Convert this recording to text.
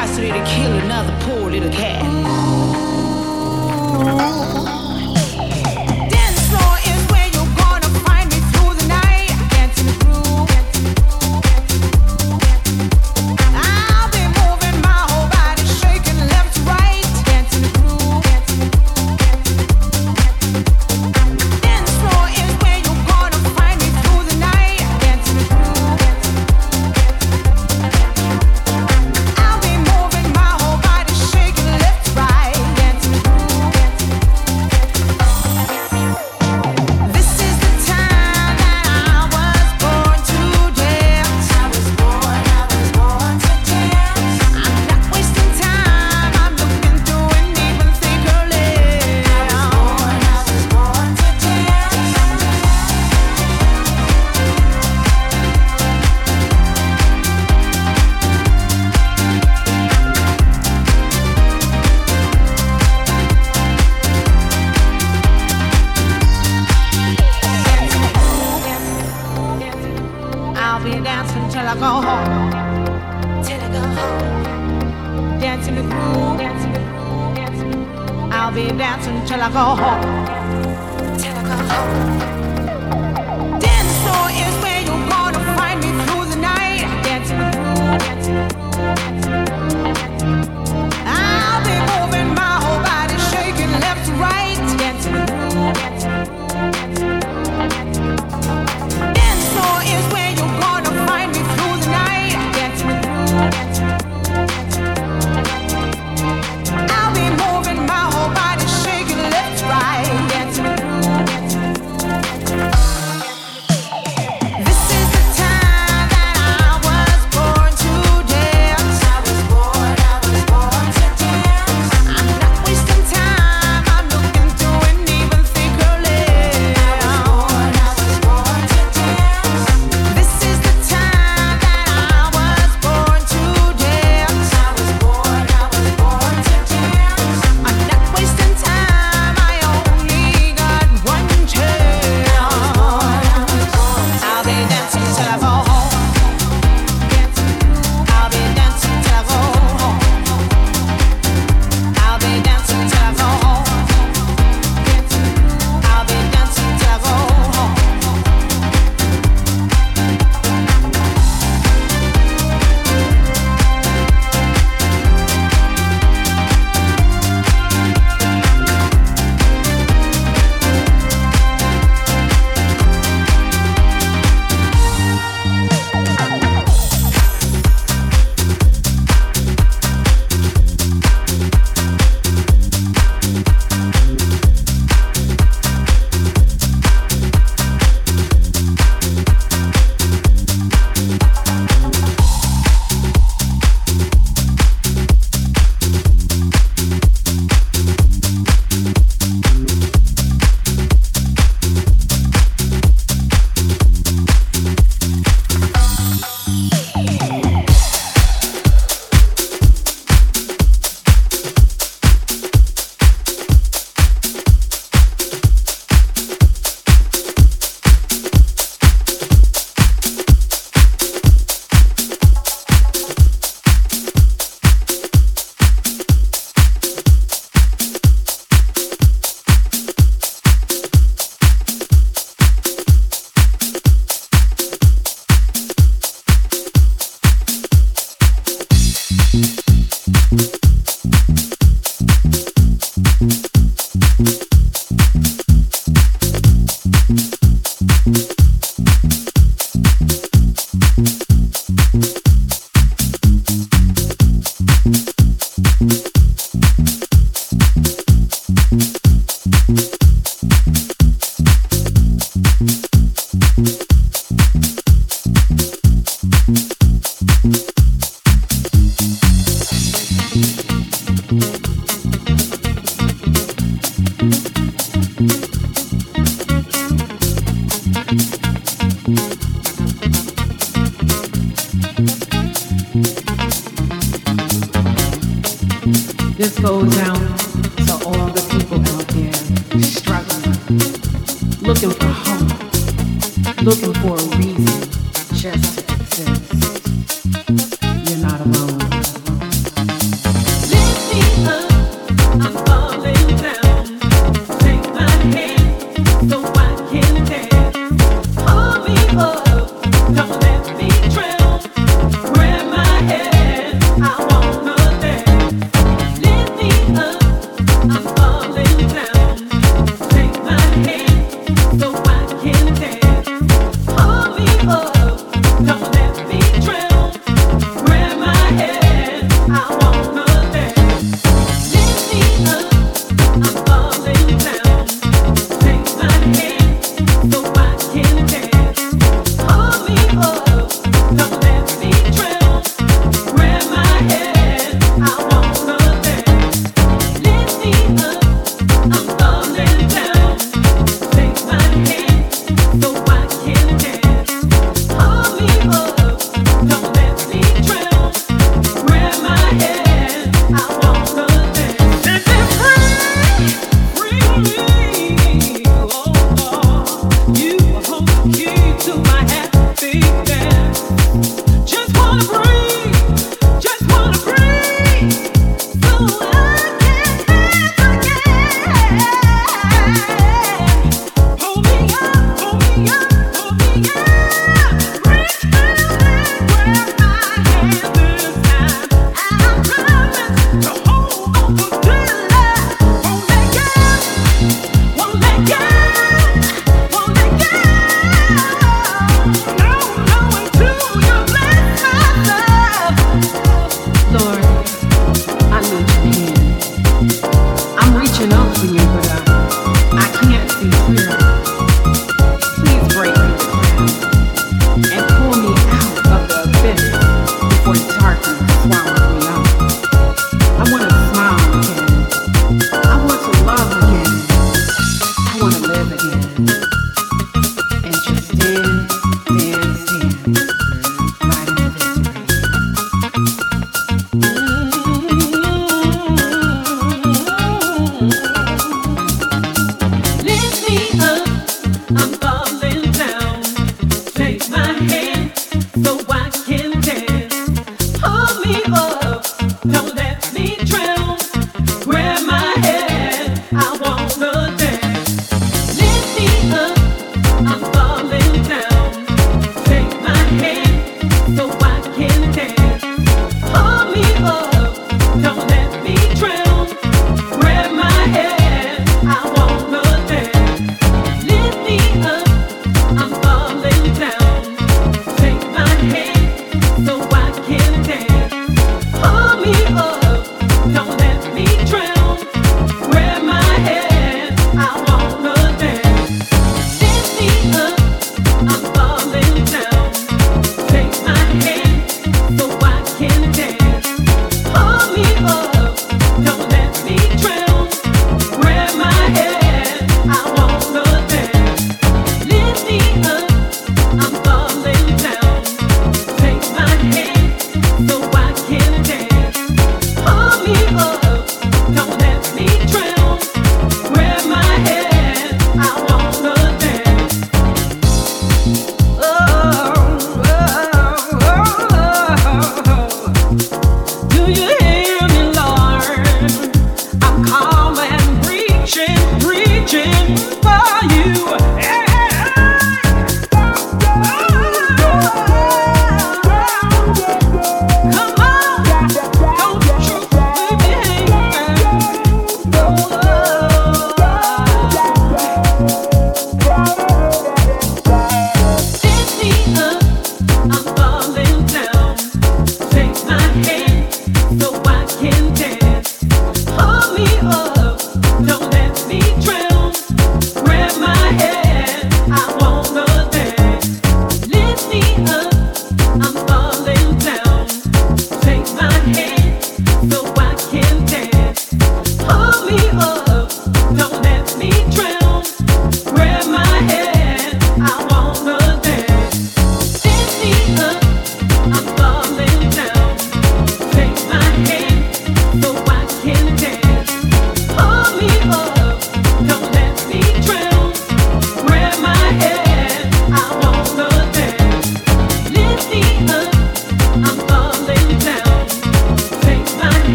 curiosity to kill another poor little cat.